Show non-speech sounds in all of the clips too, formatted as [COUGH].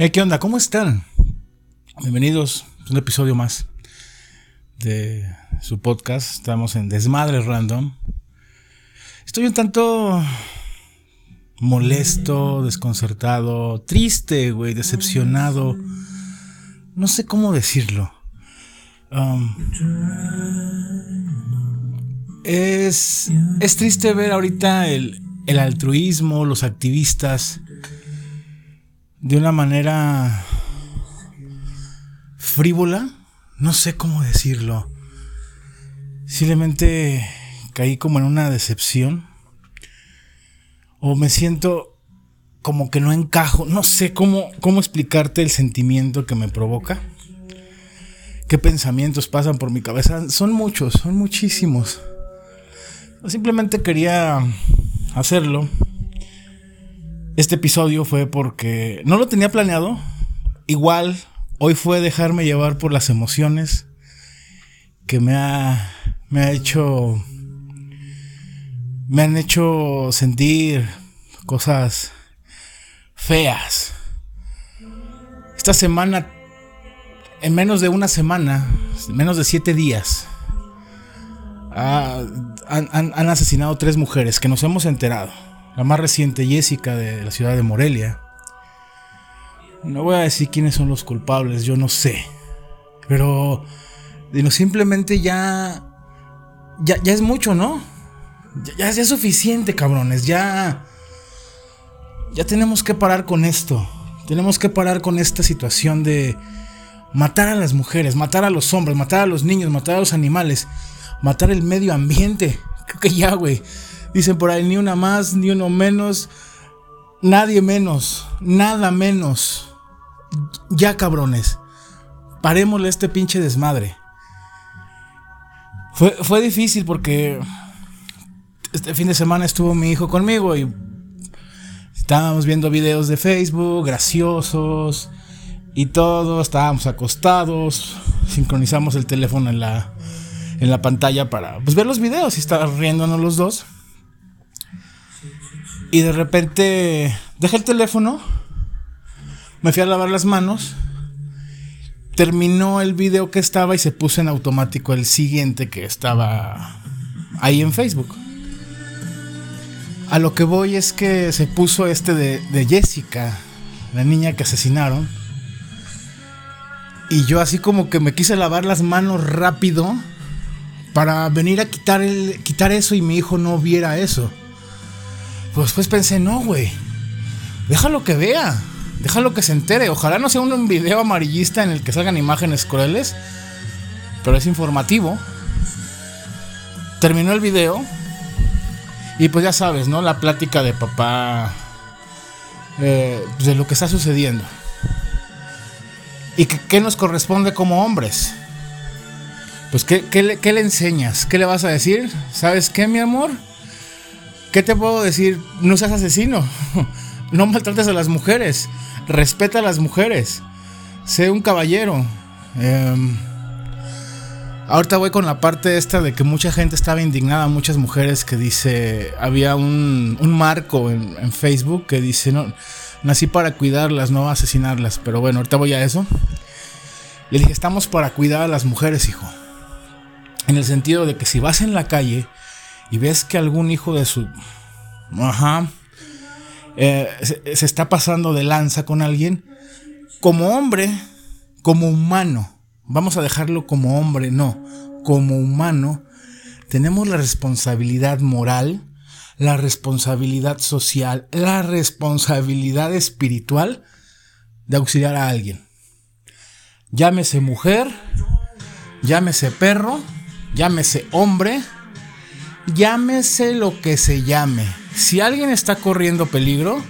Eh, ¿Qué onda? ¿Cómo están? Bienvenidos a un episodio más de su podcast. Estamos en Desmadre Random. Estoy un tanto molesto, desconcertado, triste, güey, decepcionado. No sé cómo decirlo. Um, es, es triste ver ahorita el, el altruismo, los activistas de una manera frívola, no sé cómo decirlo. Simplemente caí como en una decepción. O me siento como que no encajo. No sé cómo, cómo explicarte el sentimiento que me provoca. ¿Qué pensamientos pasan por mi cabeza? Son muchos, son muchísimos. Simplemente quería hacerlo este episodio fue porque no lo tenía planeado. Igual, hoy fue dejarme llevar por las emociones que me ha, me ha hecho, me han hecho sentir cosas feas. Esta semana, en menos de una semana, menos de siete días, han, han asesinado tres mujeres que nos hemos enterado la más reciente Jessica de la ciudad de Morelia. No voy a decir quiénes son los culpables, yo no sé. Pero simplemente ya, ya, es mucho, ¿no? Ya, ya, es suficiente, cabrones. Ya, ya tenemos que parar con esto. Tenemos que parar con esta situación de matar a las mujeres, matar a los hombres, matar a los niños, matar a los animales, matar el medio ambiente. Creo que ya, güey. Dicen por ahí, ni una más, ni uno menos, nadie menos, nada menos. Ya cabrones, parémosle este pinche desmadre. Fue, fue difícil porque este fin de semana estuvo mi hijo conmigo y estábamos viendo videos de Facebook, graciosos y todo, estábamos acostados, sincronizamos el teléfono en la, en la pantalla para pues, ver los videos y estar riéndonos los dos. Y de repente dejé el teléfono, me fui a lavar las manos, terminó el video que estaba y se puso en automático el siguiente que estaba ahí en Facebook. A lo que voy es que se puso este de, de Jessica, la niña que asesinaron. Y yo así como que me quise lavar las manos rápido para venir a quitar, el, quitar eso y mi hijo no viera eso. Pues después pensé, no, güey. Déjalo que vea. Déjalo que se entere. Ojalá no sea un video amarillista en el que salgan imágenes crueles. Pero es informativo. Terminó el video. Y pues ya sabes, ¿no? La plática de papá. Eh, de lo que está sucediendo. ¿Y qué, nos corresponde como hombres? Pues ¿qué, qué, ¿qué le enseñas? ¿Qué le vas a decir? ¿Sabes qué, mi amor? ¿Qué te puedo decir? No seas asesino. [LAUGHS] No maltrates a las mujeres. Respeta a las mujeres. Sé un caballero. Em, ahorita voy con la parte esta de que mucha gente estaba indignada, muchas mujeres que dice, había un, marco en, Facebook que dice, no, nací para cuidarlas, no asesinarlas. Pero bueno, ahorita voy a eso. Le dije, estamos para cuidar a las mujeres, hijo. En el sentido de que si vas en la calle y ves que algún hijo de su... Ajá. Eh, se, está pasando de lanza con alguien, como hombre, como humano, vamos a dejarlo como hombre, no, como humano, tenemos la responsabilidad moral, la responsabilidad social, la responsabilidad espiritual de auxiliar a alguien. Llámese mujer, llámese perro, llámese hombre, llámese lo que se llame. Si alguien está corriendo peligro,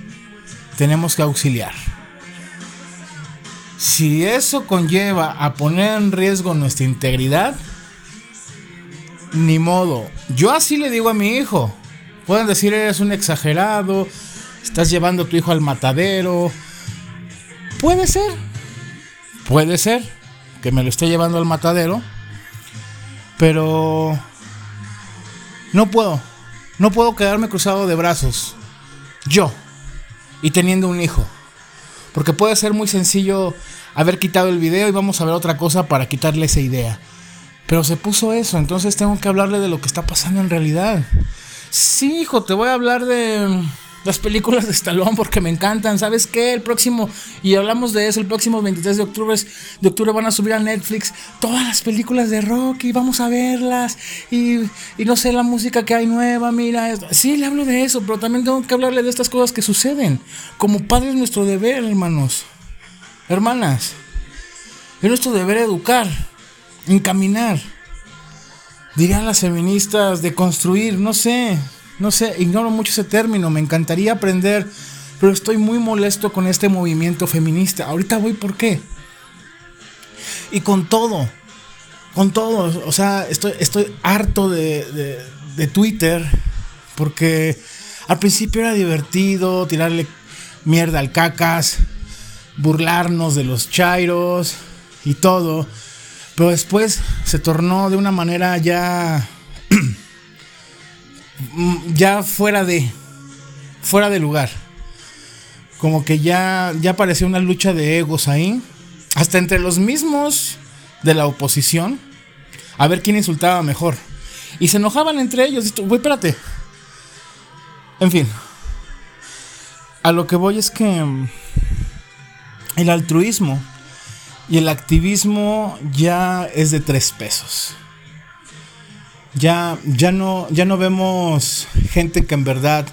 tenemos que auxiliar. Si eso conlleva a poner en riesgo nuestra integridad, ni modo. Yo así le digo a mi hijo. Pueden decir eres un exagerado, estás llevando a tu hijo al matadero. Puede ser. Puede ser que me lo esté llevando al matadero. Pero no puedo. No puedo quedarme cruzado de brazos. Yo. Y teniendo un hijo. Porque puede ser muy sencillo haber quitado el video y vamos a ver otra cosa para quitarle esa idea. Pero se puso eso, entonces tengo que hablarle de lo que está pasando en realidad. Sí, hijo, te voy a hablar de las películas de Stallone porque me encantan. ¿Sabes qué? El próximo, y hablamos de eso, el próximo 23 de octubre, de octubre van a subir a Netflix todas las películas de Rocky, vamos a verlas. Y, y no sé, la música que hay nueva, mira. Sí, le hablo de eso, pero también tengo que hablarle de estas cosas que suceden. Como padre es nuestro deber, hermanos. Hermanas. Es nuestro deber educar, encaminar. Dirían las feministas de construir, no sé. No sé, ignoro mucho ese término, me encantaría aprender, pero estoy muy molesto con este movimiento feminista. Ahorita voy por qué. Y con todo, con todo, o sea, estoy, estoy harto de, de Twitter, porque al principio era divertido tirarle mierda al cacas, burlarnos de los chairos y todo, pero después se tornó de una manera ya [CLEARS THROAT] ya fuera de fuera de lugar. Como que ya ya parecía una lucha de egos ahí, hasta entre los mismos de la oposición, a ver quién insultaba mejor. Y se enojaban entre ellos. Güey, espérate. En fin. A lo que voy es que mm, el altruismo y el activismo ya es de tres pesos. Ya, ya, no, ya no vemos gente que en verdad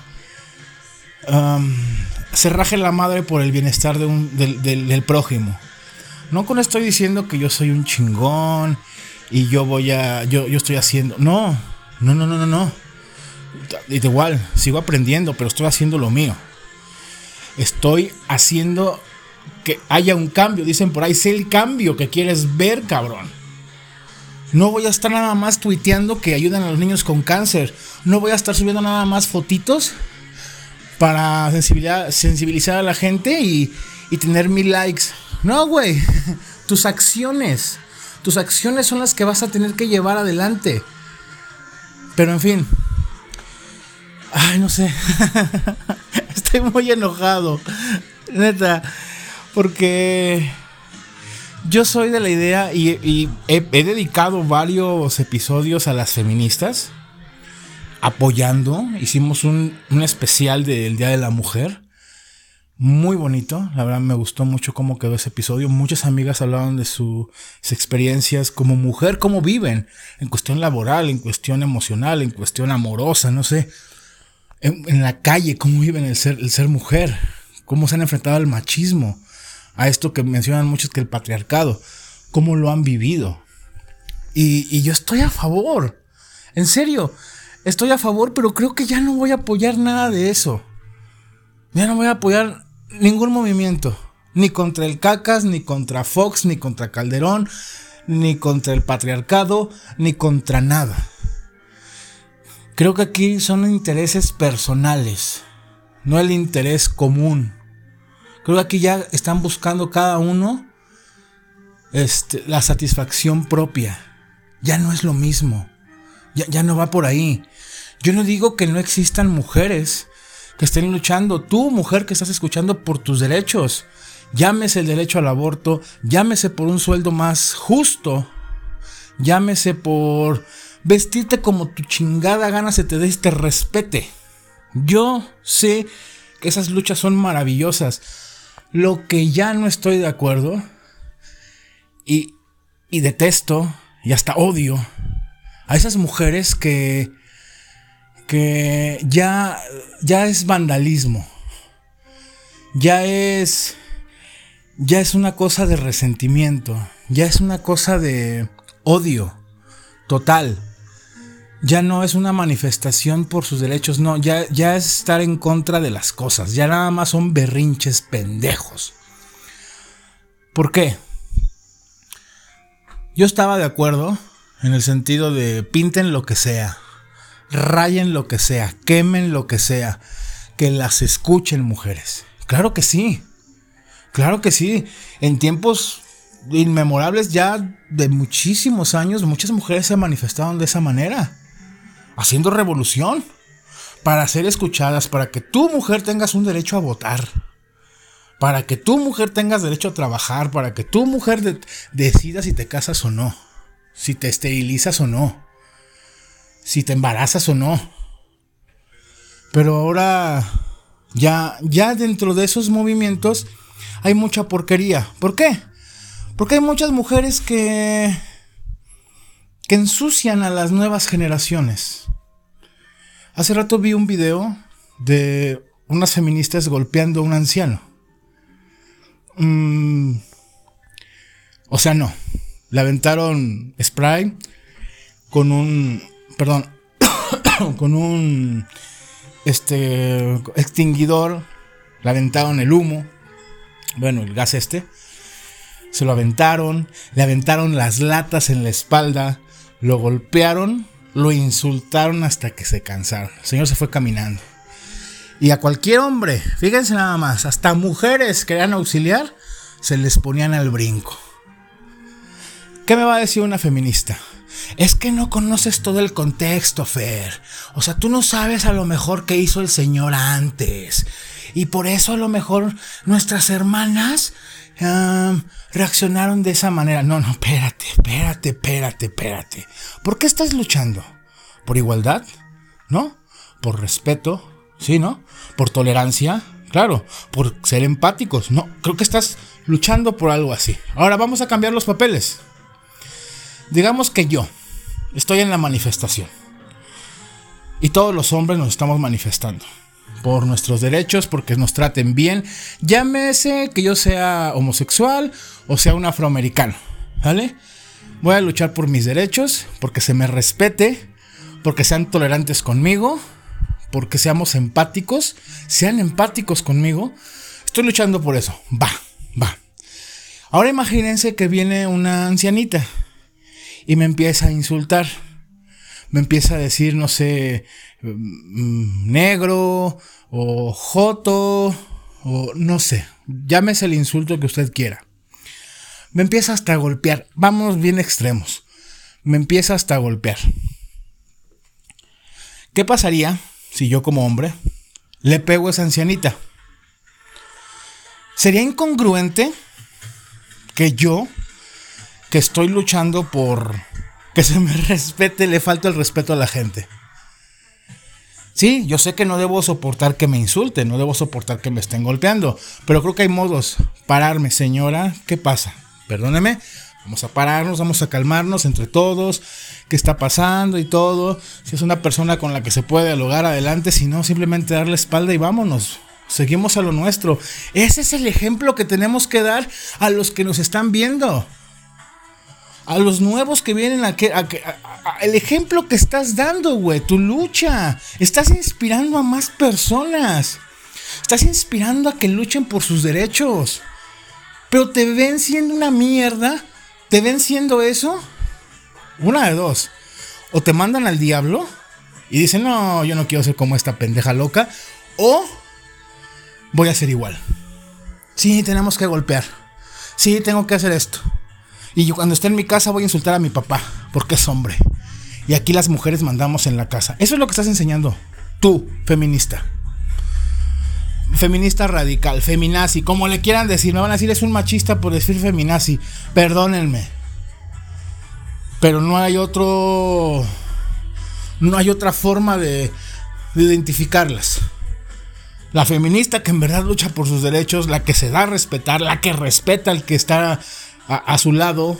se raje la madre por el bienestar de un, del, prójimo. No con estoy diciendo que yo soy un chingón y yo voy a. Yo, yo estoy haciendo. No, no, no, no, no, no. Igual, sigo aprendiendo, pero estoy haciendo lo mío. Estoy haciendo que haya un cambio. Dicen por ahí, sé el cambio que quieres ver, cabrón. No voy a estar nada más tuiteando que ayudan a los niños con cáncer. No voy a estar subiendo nada más fotitos para sensibilizar, a la gente y, y tener mil likes. No, güey. [LAUGHS] Tus acciones. Tus acciones son las que vas a tener que llevar adelante. Pero en fin. Ay, no sé. [LAUGHS] Estoy muy enojado. Neta. Porque yo soy de la idea y, he, dedicado varios episodios a las feministas, apoyando. Hicimos un, especial del Día de la Mujer. Muy bonito, la verdad me gustó mucho cómo quedó ese episodio. Muchas amigas hablaban de sus experiencias como mujer, cómo viven, en cuestión laboral, en cuestión emocional, en cuestión amorosa, no sé. En, la calle, cómo viven el ser, el ser mujer, cómo se han enfrentado al machismo a esto que mencionan muchos que el patriarcado, cómo lo han vivido. Y, yo estoy a favor, en serio, estoy a favor, pero creo que ya no voy a apoyar nada de eso. Ya no voy a apoyar ningún movimiento, ni contra el CACAS, ni contra Fox, ni contra Calderón, ni contra el patriarcado, ni contra nada. Creo que aquí son intereses personales, no el interés común. Creo que aquí ya están buscando cada uno este, la satisfacción propia. Ya no es lo mismo. Ya, ya no va por ahí. Yo no digo que no existan mujeres que estén luchando. Tú, mujer que estás escuchando por tus derechos. Llámese el derecho al aborto. Llámese por un sueldo más justo. Llámese por vestirte como tu chingada gana se te dé este respete. Yo sé que esas luchas son maravillosas. Lo que ya no estoy de acuerdo y, detesto y hasta odio a esas mujeres que, que ya, ya es vandalismo. Ya es, ya es una cosa de resentimiento. Ya es una cosa de odio total ya no es una manifestación por sus derechos, no, ya, ya es estar en contra de las cosas, ya nada más son berrinches pendejos. ¿Por qué? Yo estaba de acuerdo en el sentido de pinten lo que sea, rayen lo que sea, quemen lo que sea, que las escuchen mujeres. Claro que sí, claro que sí. En tiempos inmemorables ya de muchísimos años, muchas mujeres se manifestaron de esa manera haciendo revolución para ser escuchadas, para que tu mujer tengas un derecho a votar. para que tu mujer tengas derecho a trabajar, para que tu mujer decida si te casas o no, si te esterilizas o no, si te embarazas o no. Pero ahora ya ya dentro de esos movimientos hay mucha porquería. ¿Por qué? Porque hay muchas mujeres que que ensucian a las nuevas generaciones. Hace rato vi un video de unas feministas golpeando a un anciano. Mm, o sea, no. Le aventaron spray con un. Perdón. [COUGHS] con un. Este. Extinguidor. Le aventaron el humo. Bueno, el gas este. Se lo aventaron. Le aventaron las latas en la espalda. Lo golpearon. Lo insultaron hasta que se cansaron. El señor se fue caminando. Y a cualquier hombre, fíjense nada más, hasta mujeres que eran auxiliar, se les ponían al brinco. ¿Qué me va a decir una feminista? Es que no conoces todo el contexto, Fer. O sea, tú no sabes a lo mejor qué hizo el Señor antes. Y por eso a lo mejor nuestras hermanas reaccionaron de esa manera. No, no, espérate, espérate, espérate, espérate. ¿Por qué estás luchando? ¿Por igualdad? ¿No? ¿Por respeto? ¿Sí, no? Por tolerancia, claro, por ser empáticos. No, creo que estás luchando por algo así. Ahora vamos a cambiar los papeles. Digamos que yo estoy en la manifestación. Y todos los hombres nos estamos manifestando. Por nuestros derechos, porque nos traten bien. Llámese que yo sea homosexual o sea un afroamericano. ¿Vale? Voy a luchar por mis derechos, porque se me respete, porque sean tolerantes conmigo, porque seamos empáticos, sean empáticos conmigo. Estoy luchando por eso. Va, va. Ahora imagínense que viene una ancianita y me empieza a insultar. Me empieza a decir, no sé, negro o joto o no sé. Llámese el insulto que usted quiera. Me empieza hasta a golpear. Vamos bien extremos. Me empieza hasta a golpear. ¿Qué pasaría si yo como hombre le pego a esa ancianita? Sería incongruente que yo, que estoy luchando por que se me [LAUGHS] respete, le falta el respeto a la gente. Sí, yo sé que no debo soportar que me insulten, no debo soportar que me estén golpeando, pero creo que hay modos. Pararme, señora, ¿qué pasa? Perdóneme, Vamos a pararnos, vamos a calmarnos entre todos, qué está pasando y todo. Si es una persona con la que se puede dialogar adelante, si no, simplemente darle espalda y vámonos. Seguimos a lo nuestro. Ese es el ejemplo que tenemos que dar a los que nos están viendo. A los nuevos que vienen a el ejemplo que estás dando, güey. Tu lucha. Estás inspirando a más personas. Estás inspirando a que luchen por sus derechos. Pero te ven siendo una mierda te ven siendo eso, una de dos. O te mandan al diablo y dicen, no, yo no quiero ser como esta pendeja loca. O voy a ser igual. Sí, tenemos que golpear. Sí, tengo que hacer esto. Y yo cuando esté en mi casa voy a insultar a mi papá, porque es hombre. Y aquí las mujeres mandamos en la casa. Eso es lo que estás enseñando. Tú, feminista. Feminista radical, feminazi, como le quieran decir. Me van a decir es un machista por decir feminazi. Perdónenme. Pero no hay otro. No hay otra forma de, de identificarlas. La feminista que en verdad lucha por sus derechos, la que se da a respetar, la que respeta al que está a, su lado.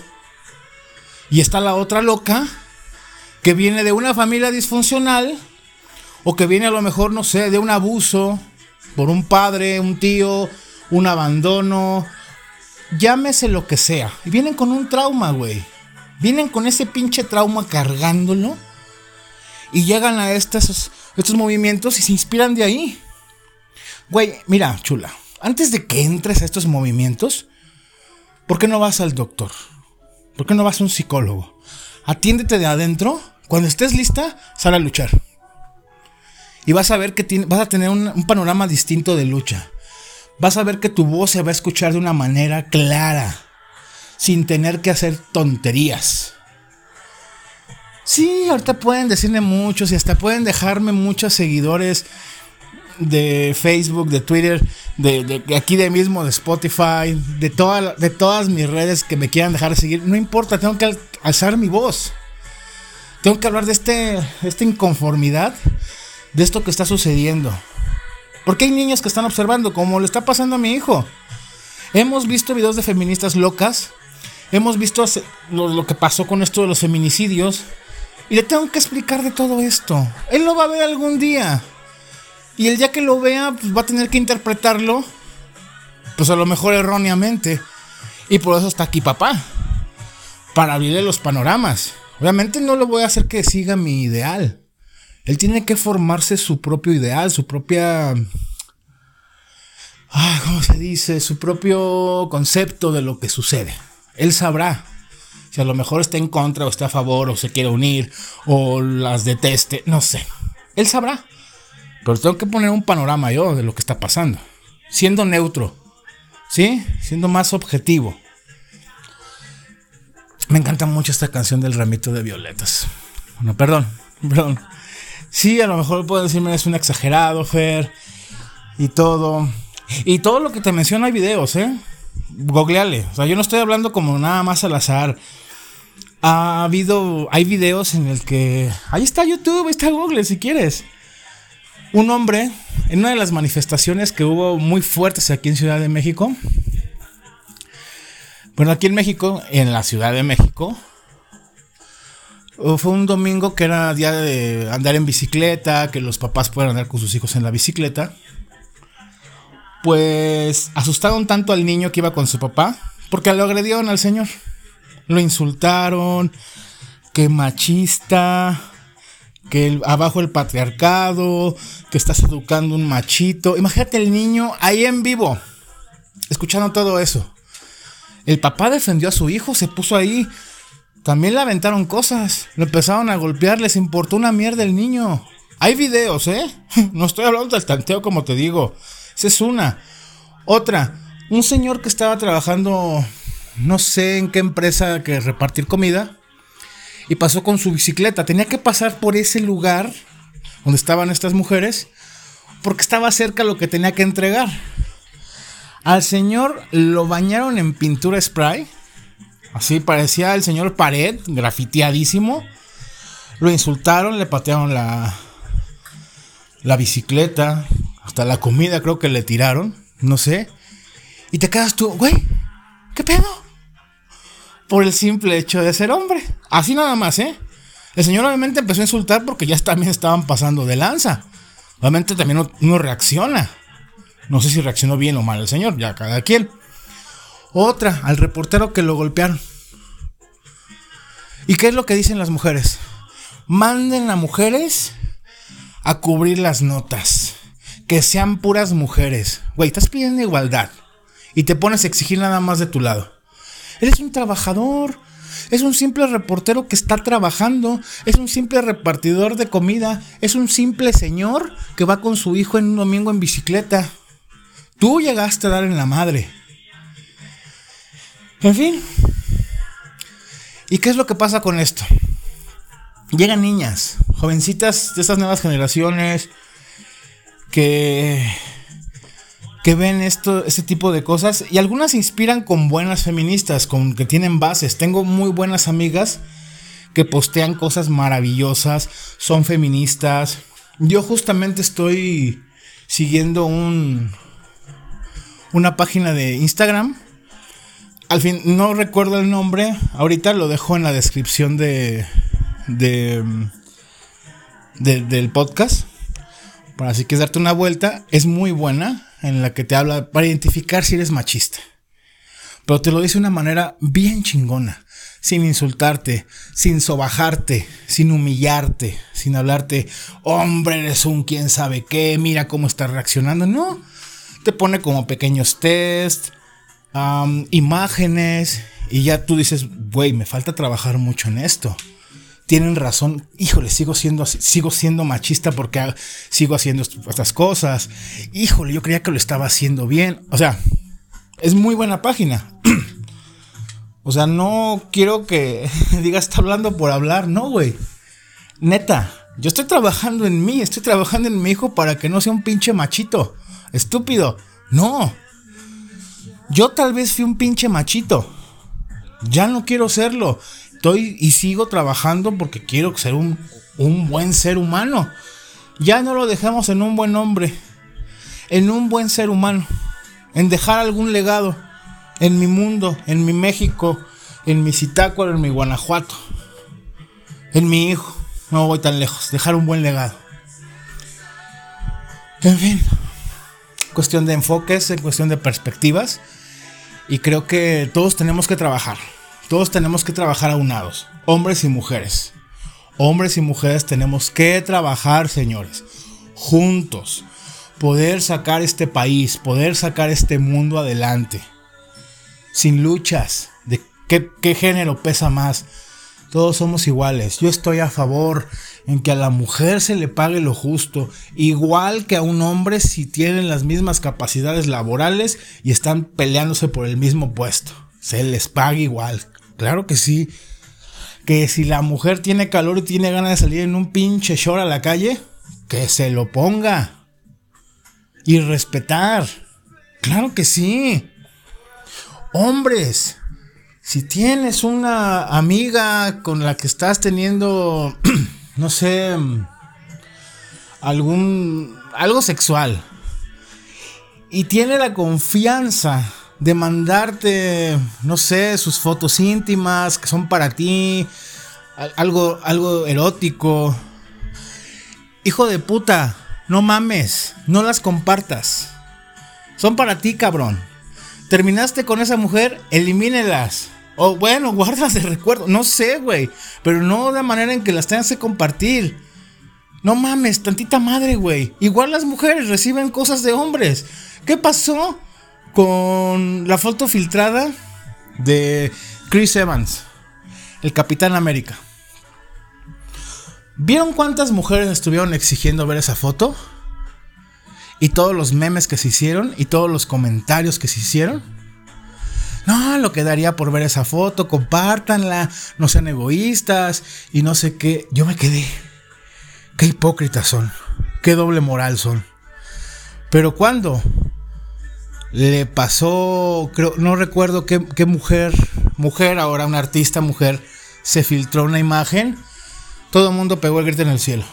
Y está la otra loca que viene de una familia disfuncional o que viene a lo mejor, no sé, de un abuso por un padre, un tío, un abandono, llámese lo que sea. Y vienen con un trauma, güey. Vienen con ese pinche trauma cargándolo. Y llegan a estos, estos movimientos y se inspiran de ahí. Güey, mira, chula. Antes de que entres a estos movimientos, ¿por qué no vas al doctor? ¿Por qué no vas a un psicólogo? Atiéndete de adentro. Cuando estés lista, sal a luchar. Y vas a ver que vas a tener un, panorama distinto de lucha. Vas a ver que tu voz se va a escuchar de una manera clara, sin tener que hacer tonterías. Sí, ahorita pueden decirme muchos y hasta pueden dejarme muchos seguidores de Facebook, de Twitter, de, aquí de mismo, de Spotify, de, de todas mis redes que me quieran dejar de seguir. No importa, tengo que alzar mi voz. Tengo que hablar de este, esta inconformidad, de esto que está sucediendo. Porque hay niños que están observando, como le está pasando a mi hijo. Hemos visto videos de feministas locas. Hemos visto lo, lo que pasó con esto de los feminicidios. Y le tengo que explicar de todo esto. Él lo va a ver algún día. Y el día que lo vea, pues va a tener que interpretarlo, pues a lo mejor erróneamente. Y por eso está aquí papá. Para abrirle los panoramas. Obviamente no le voy a hacer que siga mi ideal. Él tiene que formarse su propio ideal, su propia... Ah, ¿Cómo se dice? Su propio concepto de lo que sucede. Él sabrá si a lo mejor está en contra o está a favor o se quiere unir o las deteste, no sé. Él sabrá. Pero tengo que poner un panorama yo de lo que está pasando. Siendo neutro. ¿Sí? Siendo más objetivo. Me encanta mucho esta canción del ramito de violetas. Bueno, perdón, [LAUGHS] perdón. Sí, a lo mejor puedo decirme es un exagerado, Fer. Y todo. Y todo lo que te menciono hay videos, ¿eh? Googleale. O sea, yo no estoy hablando como nada más al azar. Ha habido. Hay videos en el que. Ahí está YouTube, ahí está Google si quieres un hombre en una de las manifestaciones que hubo muy fuertes aquí en Ciudad de México. Bueno, aquí en México, en la Ciudad de México, fue un domingo que era día de andar en bicicleta, que los papás puedan andar con sus hijos en la bicicleta. Pues asustaron tanto al niño que iba con su papá, porque lo agredieron al señor. Lo insultaron, que machista, que abajo el patriarcado, que estás educando un machito. Imagínate el niño ahí en vivo, escuchando todo eso. El papá defendió a su hijo, se puso ahí. También le aventaron cosas, lo empezaron a golpear, les importó una mierda el niño. Hay videos, ¿eh? [LAUGHS] No estoy hablando del tanteo como te digo. Esa es una. Otra, un señor que estaba trabajando, no sé en qué empresa que repartir comida y pasó con su bicicleta. Tenía que pasar por ese lugar donde estaban estas mujeres porque estaba cerca lo que tenía que entregar. Al señor lo bañaron en pintura spray. Así parecía el señor pared, grafiteadísimo. Lo insultaron, le patearon la, la bicicleta, hasta la comida creo que le tiraron, no sé. Y te quedas tú, güey, ¿qué pedo? Por el simple hecho de ser hombre. Así nada más, ¿eh? El señor obviamente empezó a insultar porque ya también estaban pasando de lanza. Obviamente también uno reacciona. No sé si reaccionó bien o mal el señor, ya cada quien. Otra, al reportero que lo golpearon. ¿Y qué es lo que dicen las mujeres? Manden a mujeres a cubrir las notas. Que sean puras mujeres. Güey, estás pidiendo igualdad. Y te pones a exigir nada más de tu lado. Eres un trabajador. Es un simple reportero que está trabajando. Es un simple repartidor de comida. Es un simple señor que va con su hijo en un domingo en bicicleta. Tú llegaste a dar en la madre. En fin. ¿Y qué es lo que pasa con esto? Llegan niñas, jovencitas de estas nuevas generaciones que que ven esto, este tipo de cosas y algunas se inspiran con buenas feministas, con que tienen bases. Tengo muy buenas amigas que postean cosas maravillosas, son feministas. Yo justamente estoy siguiendo un una página de Instagram. Al fin no recuerdo el nombre, ahorita lo dejo en la descripción de, de, de del podcast. Para si quieres darte una vuelta, es muy buena en la que te habla para identificar si eres machista. Pero te lo dice de una manera bien chingona, sin insultarte, sin sobajarte, sin humillarte, sin hablarte, hombre, eres un quién sabe qué, mira cómo estás reaccionando. No, te pone como pequeños test, imágenes, y ya tú dices, güey, me falta trabajar mucho en esto tienen razón, híjole, sigo siendo sigo siendo machista porque sigo haciendo estas cosas. Híjole, yo creía que lo estaba haciendo bien. O sea, es muy buena página. [CLEARS THROAT] o sea, no quiero que [LAUGHS] digas está hablando por hablar, no, güey. Neta, Yo estoy trabajando en mí, estoy trabajando en mi hijo para que no sea un pinche machito. Estúpido. No. Yo tal vez fui un pinche machito. Ya no quiero serlo. Estoy y sigo trabajando porque quiero ser un, un buen ser humano. Ya no lo dejamos en un buen hombre. En un buen ser humano. En dejar algún legado. En mi mundo, en mi México, en mi Zitácuaro, en mi Guanajuato. En mi hijo. No voy tan lejos. Dejar un buen legado. En fin. Cuestión de enfoques, en cuestión de perspectivas. Y creo que todos tenemos que trabajar. Todos tenemos que trabajar aunados. Hombres y mujeres. Hombres y mujeres tenemos que trabajar, señores. Juntos. Poder sacar este país. Poder sacar este mundo adelante. Sin luchas. De qué, género pesa más todos somos iguales. Yo estoy a favor en que a la mujer se le pague lo justo, igual que a un hombre si tienen las mismas capacidades laborales y están peleándose por el mismo puesto. Se les pague igual. Claro que sí. Que si la mujer tiene calor y tiene ganas de salir en un pinche short a la calle, que se lo ponga. Y respetar. Claro que sí. Hombres, si tienes una amiga con la que estás teniendo, [CLEARS THROAT] no sé, algún, algo sexual, y tiene la confianza de mandarte, no sé, sus fotos íntimas que son para ti, algo, algo erótico, hijo de puta, no mames, no las compartas. Son para ti, cabrón. Terminaste con esa mujer, elimínelas. O bueno, [LAUGHS] guardas de recuerdo. No sé, güey. Pero no de manera en que las tengas que compartir. No mames, tantita madre, güey. Igual las mujeres reciben cosas de hombres. ¿Qué pasó con la foto filtrada de Chris Evans, el Capitán América? ¿Vieron cuántas mujeres estuvieron exigiendo ver esa foto? Y todos los memes que se hicieron y todos los comentarios que se hicieron. No, lo quedaría por ver esa foto, compártanla, no sean egoístas y no sé qué. Yo me quedé. Qué hipócritas son, qué doble moral son. Pero cuando le pasó, creo, no recuerdo qué, mujer, mujer, ahora una artista mujer, se filtró una imagen, todo el mundo pegó el grito en el cielo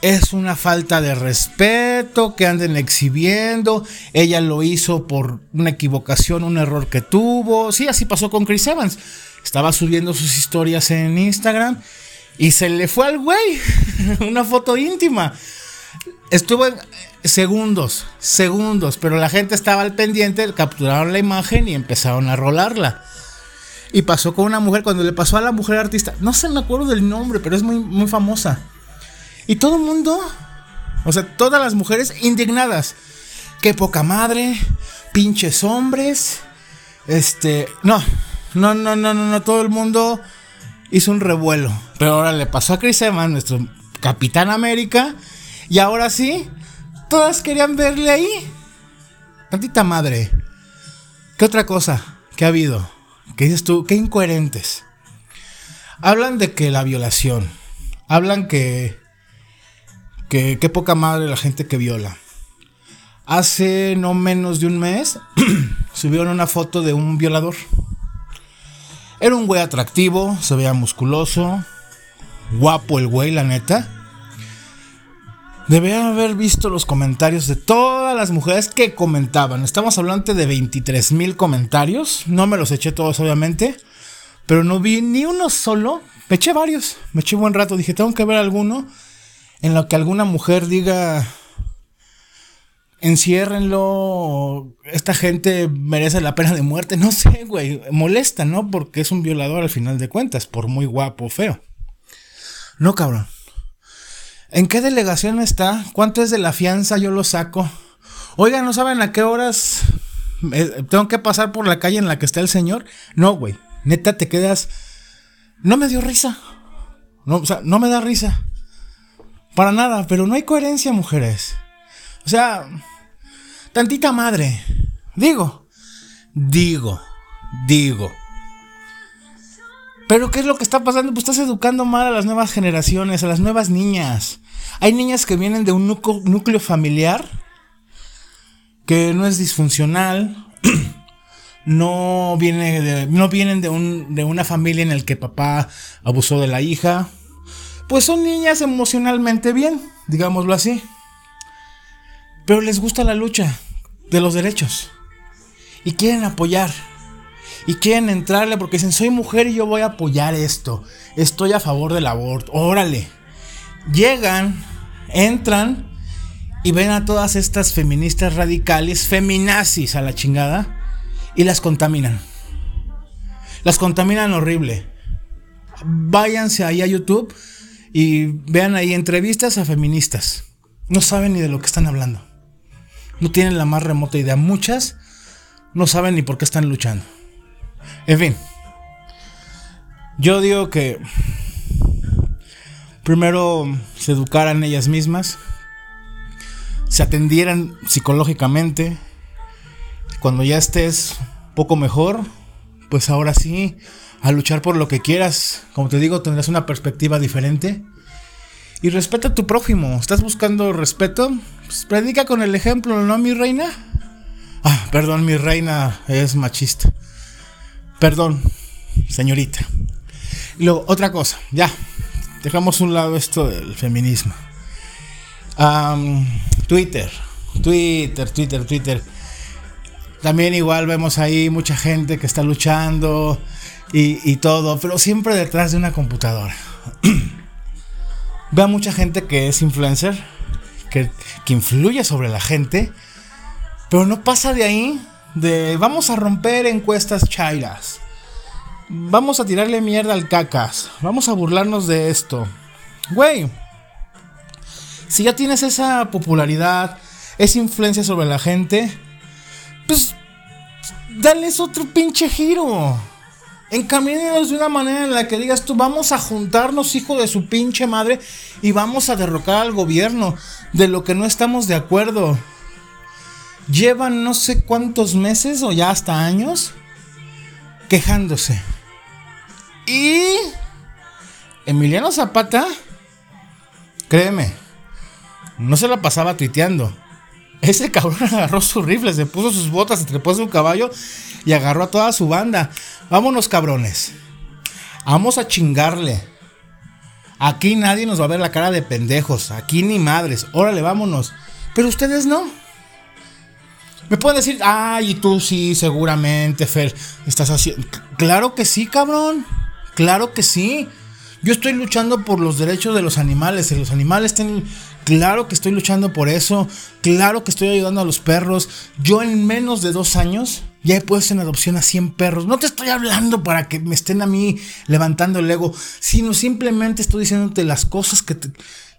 es una falta de respeto que anden exhibiendo. Ella lo hizo por una equivocación, un error que tuvo. Sí, así pasó con Chris Evans. Estaba subiendo sus historias en Instagram y se le fue al güey [LAUGHS] una foto íntima. Estuvo en segundos, segundos, pero la gente estaba al pendiente, capturaron la imagen y empezaron a rolarla. Y pasó con una mujer, cuando le pasó a la mujer artista, no sé, me acuerdo del nombre, pero es muy, muy famosa y todo el mundo, o sea, todas las mujeres indignadas. Qué poca madre, pinches hombres. Este, no, no, no, no, no, no, todo el mundo hizo un revuelo. Pero ahora le pasó a Chris Evans, nuestro Capitán América. Y ahora sí, todas querían verle ahí. Tantita madre. ¿Qué otra cosa que ha habido? ¿Qué dices tú? Qué incoherentes. Hablan de que la violación. Hablan que que qué poca madre la gente que viola. Hace no menos de un mes [CLEARS THROAT] subieron una foto de un violador. Era un güey atractivo, se veía musculoso, guapo el güey, la neta. Debían haber visto los comentarios de todas las mujeres que comentaban. Estamos hablando de 23 mil comentarios. No me los eché todos, obviamente. Pero no vi ni uno solo. Me eché varios. Me eché un buen rato. Dije, tengo que ver alguno en lo que alguna mujer diga, enciérrenlo, esta gente merece la pena de muerte, no sé, güey, molesta, ¿no? Porque es un violador al final de cuentas, por muy guapo o feo. No, cabrón. ¿En qué delegación está? ¿Cuánto es de la fianza? Yo lo saco. Oiga, ¿no saben a qué horas eh, tengo que pasar por la calle en la que está el señor? No, güey. Neta, te quedas. No me dio risa. No, o sea, no me da risa. Para nada, pero no hay coherencia, mujeres. O sea, tantita madre. Digo, digo, digo. Pero ¿qué es lo que está pasando? Pues estás educando mal a las nuevas generaciones, a las nuevas niñas. Hay niñas que vienen de un núcleo, familiar que no es disfuncional, [CLEARS THROAT] no, no vienen de, un, de una familia en la que papá abusó de la hija. Pues son niñas emocionalmente bien, digámoslo así. Pero les gusta la lucha de los derechos. Y quieren apoyar. Y quieren entrarle porque dicen, soy mujer y yo voy a apoyar esto. Estoy a favor del aborto. Órale. Llegan, entran y ven a todas estas feministas radicales, feminazis a la chingada, y las contaminan. Las contaminan horrible. Váyanse ahí a YouTube y vean ahí entrevistas a feministas. No saben ni de lo que están hablando. No tienen la más remota idea. Muchas no saben ni por qué están luchando. En fin. Yo digo que primero se educaran ellas mismas, se atendieran psicológicamente. Cuando ya estés poco mejor, pues ahora sí, a luchar por lo que quieras. Como te digo, tendrás una perspectiva diferente. Y respeta a tu prójimo. ¿Estás buscando respeto? Pues predica con el ejemplo, ¿no, mi reina? Ah, perdón, mi reina es machista. Perdón, señorita. Luego, otra cosa, ya. Dejamos un lado esto del feminismo. Twitter, Twitter, Twitter, Twitter. También igual vemos ahí mucha gente que está luchando y, todo, pero siempre detrás de una computadora. [CLEARS THROAT] Veo mucha gente que es influencer, que, que influye sobre la gente, pero no pasa de ahí de vamos a romper encuestas chairas. Vamos a tirarle mierda al cacas. Vamos a burlarnos de esto. Güey. Si ya tienes esa popularidad, esa influencia sobre la gente, pues dales otro pinche giro. Encamínelos de una manera en la que digas tú, vamos a juntarnos, hijo de su pinche madre, y vamos a derrocar al gobierno de lo que no estamos de acuerdo. Llevan no sé cuántos meses o ya hasta años quejándose. Y Emiliano Zapata, créeme, no se la pasaba tuiteando. Ese cabrón [LAUGHS] agarró su rifle, se puso sus botas, se trepó a su caballo y agarró a toda su banda. Vámonos, cabrones. Vamos a chingarle. Aquí nadie nos va a ver la cara de pendejos. Aquí ni madres. Órale, vámonos. Pero ustedes no. Me pueden decir, ay, y tú sí, seguramente, Fer, estás haciendo. Claro que sí, cabrón. Claro que sí. Yo estoy luchando por los derechos de los animales. Los animales tienen. Claro que estoy luchando por eso. Claro que estoy ayudando a los perros. Yo en menos de dos años ya he puesto en adopción a 100 perros. No te estoy hablando para que me estén a mí levantando el ego, sino simplemente estoy diciéndote las cosas que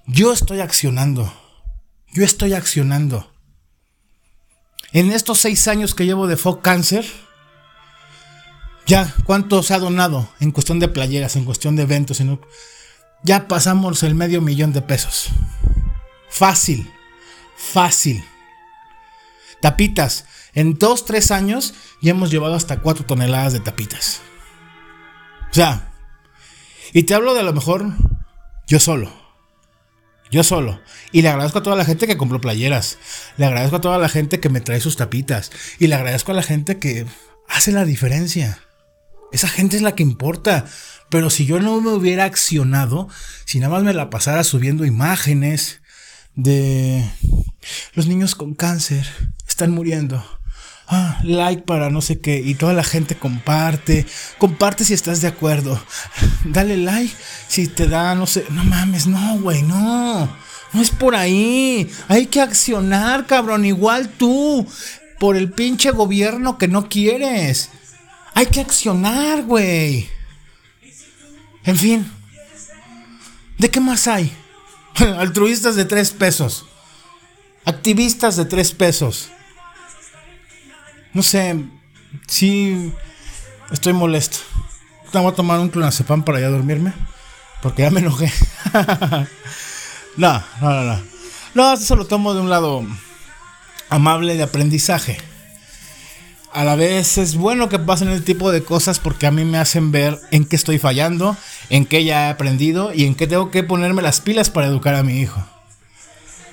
yo estoy accionando. Yo estoy accionando. En estos seis años que llevo de Folk Cancer, ya cuánto se ha donado en cuestión de playeras, en cuestión de eventos, ya pasamos el medio millón de pesos. Fácil, fácil. Tapitas. En dos, tres años ya hemos llevado hasta cuatro toneladas de tapitas. O sea, y te hablo de lo mejor yo solo. Yo solo. Y le agradezco a toda la gente que compró playeras. Le agradezco a toda la gente que me trae sus tapitas. Y le agradezco a la gente que hace la diferencia. Esa gente es la que importa. Pero si yo no me hubiera accionado, si nada más me la pasara subiendo imágenes de los niños con cáncer están muriendo. Ah, like para no sé qué, y toda la gente comparte, comparte si estás de acuerdo, dale like si te da, no sé, no mames, no, güey, no, no es por ahí, hay que accionar, cabrón, igual tú, por el pinche gobierno que no quieres, hay que accionar, güey. En fin, ¿de qué más hay? [LAUGHS] Altruistas de tres pesos. Activistas de tres pesos no sé, sí estoy molesto. Voy a tomar un clonazepam para ya dormirme, porque ya me enojé. [LAUGHS] no, no, no, no. No, esto se lo tomo de un lado amable de aprendizaje. A la vez es bueno que pasen el tipo de cosas porque a mí me hacen ver en qué estoy fallando, en qué ya he aprendido y en qué tengo que ponerme las pilas para educar a mi hijo.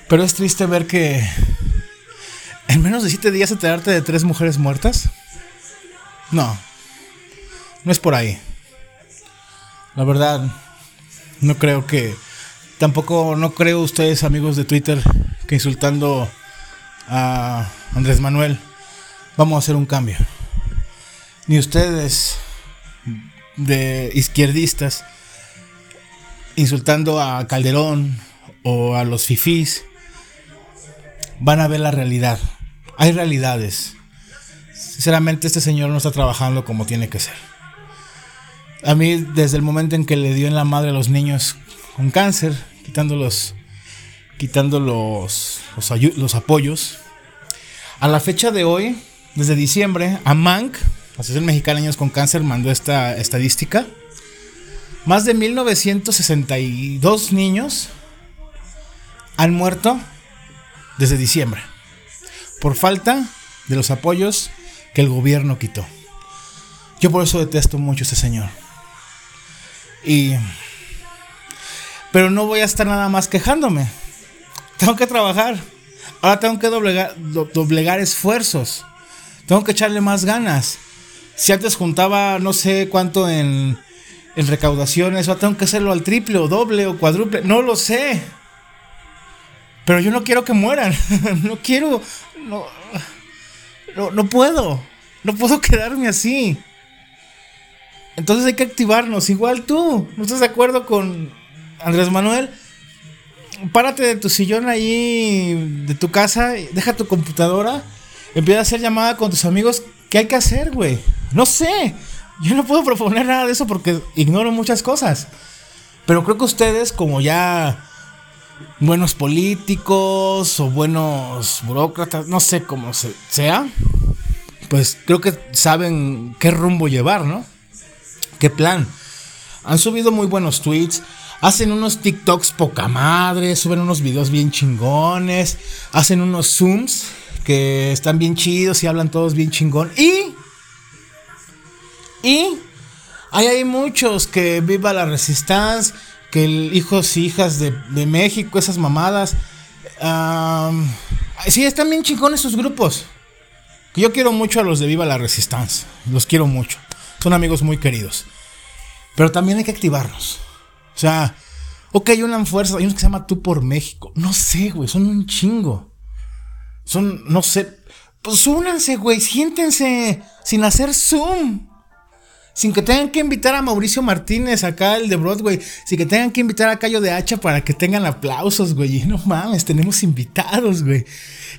Pero es triste ver que en menos de siete días enterarte de tres mujeres muertas. No, no es por ahí. La verdad, no creo que... Tampoco no creo ustedes amigos de Twitter que insultando a Andrés Manuel vamos a hacer un cambio. Ni ustedes de izquierdistas insultando a Calderón o a los fifís van a ver la realidad. Hay realidades. Sinceramente este señor no está trabajando como tiene que ser. A mí desde el momento en que le dio en la madre a los niños con cáncer, quitando los, quitando los, los, los apoyos, a la fecha de hoy desde diciembre, AMANC, Asociación Mexicana de con Cáncer, mandó esta estadística. Más de 1962 niños han muerto desde diciembre por falta de los apoyos que el gobierno quitó. Yo por eso detesto mucho a este señor. Y pero no voy a estar nada más quejándome. Tengo que trabajar. Ahora tengo que doblegar esfuerzos. Tengo que echarle más ganas. Si antes juntaba no sé cuánto en, en recaudaciones, ahora tengo que hacerlo al triple o doble o cuádruple. No lo sé. Pero yo no quiero que mueran. [LAUGHS] no quiero. No, no, no puedo. No puedo quedarme así. Entonces hay que activarnos. Igual tú. ¿No estás de acuerdo con Andrés Manuel? Párate de tu sillón ahí, de tu casa, deja tu computadora Empieza a hacer llamada con tus amigos. ¿Qué hay que hacer, güey? No sé. Yo no puedo [LAUGHS] proponer nada de eso porque ignoro muchas cosas. Pero creo que ustedes, como ya buenos políticos o buenos burócratas, no sé cómo sea, pues creo que saben qué rumbo llevar, ¿no? ¿Qué plan? Han subido muy buenos tweets. Hacen unos TikToks poca madre, suben unos videos bien chingones, hacen unos Zooms que están bien chidos y hablan todos bien chingón. Y. Y. Ahí hay muchos que viva la resistencia, que hijos y hijas de, México, esas mamadas. sí, están bien chingones esos grupos. Yo quiero mucho a los de Viva la Resistencia. Los quiero mucho. Son amigos muy queridos. Pero también hay que activarnos. O sea, ok, hay una fuerza. Hay unos que se llama Tú por México. No sé, güey. Son un chingo. Son, no sé. Pues únanse, güey. Siéntense. Sin hacer Zoom. Sin que tengan que invitar a Mauricio Martínez, acá el de Broadway. Sin que tengan que invitar a Cayo de Hacha para que tengan aplausos, güey. Y no mames, tenemos invitados, güey.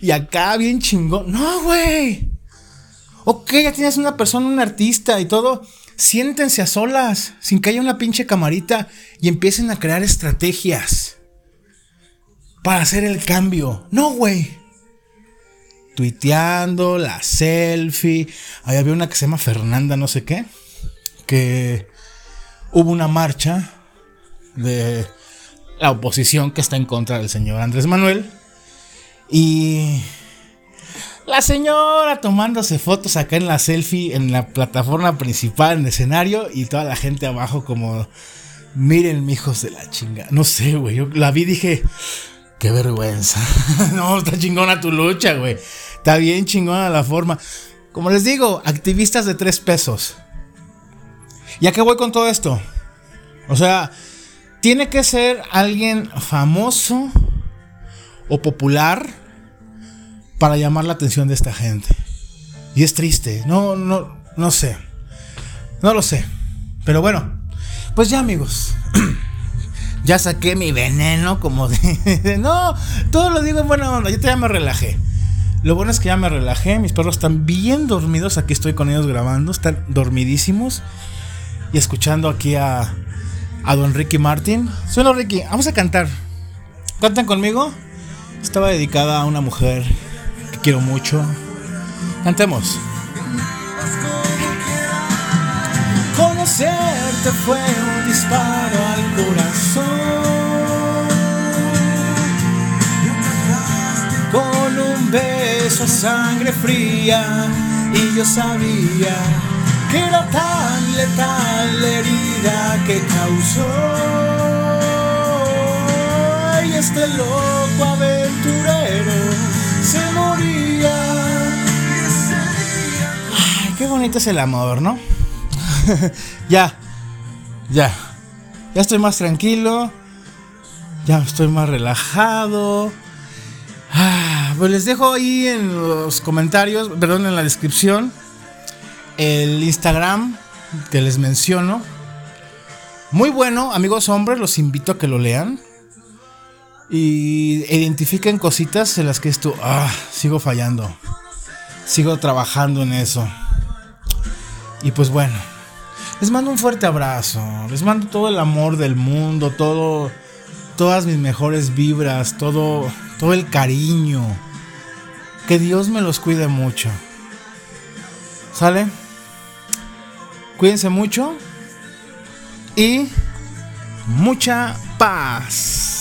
Y acá bien chingón. No, güey. Ok, ya tienes una persona, un artista y todo. Siéntense a solas, sin que haya una pinche camarita y empiecen a crear estrategias para hacer el cambio. No, güey tuiteando, la selfie. Ahí había una que se llama Fernanda, no sé qué. Que hubo una marcha de la oposición que está en contra del señor Andrés Manuel. Y la señora tomándose fotos acá en la selfie, en la plataforma principal, en el escenario, y toda la gente abajo como, miren, hijos de la chinga. No sé, güey. Yo la vi y dije, qué vergüenza. [LAUGHS] no, está chingona tu lucha, güey. Está bien chingona la forma. Como les digo, activistas de tres pesos. ¿Y a qué voy con todo esto? O sea, tiene que ser alguien famoso o popular para llamar la atención de esta gente. Y es triste. No, no, no sé. No lo sé. Pero bueno, pues ya amigos. [CLEARS THROAT] ya saqué mi veneno como de... [LAUGHS] no, todo lo digo en buena onda. Yo ya me relajé. Lo bueno es que ya me relajé, mis perros están bien dormidos, aquí estoy con ellos grabando, están dormidísimos. Y escuchando aquí a, a don Ricky Martin. Suena Ricky, vamos a cantar. ¿Cantan conmigo? Estaba dedicada a una mujer que quiero mucho. Cantemos. Conocerte fue un disparo al corazón. Con un beso a sangre fría Y yo sabía que era tan letal la herida que causó. Y este loco aventurero se moría. Ay, qué bonito es el amor, ¿no? [LAUGHS] ya, ya. Ya estoy más tranquilo. Ya estoy más relajado. Ah, pues les dejo ahí en los comentarios, perdón, en la descripción, el Instagram que les menciono. Muy bueno, amigos hombres, los invito a que lo lean. Y identifiquen cositas en las que esto, ah, sigo fallando. Sigo trabajando en eso. Y pues bueno, les mando un fuerte abrazo. Les mando todo el amor del mundo, todo todas mis mejores vibras, todo todo el cariño. Que Dios me los cuide mucho. ¿Sale? Cuídense mucho y mucha paz.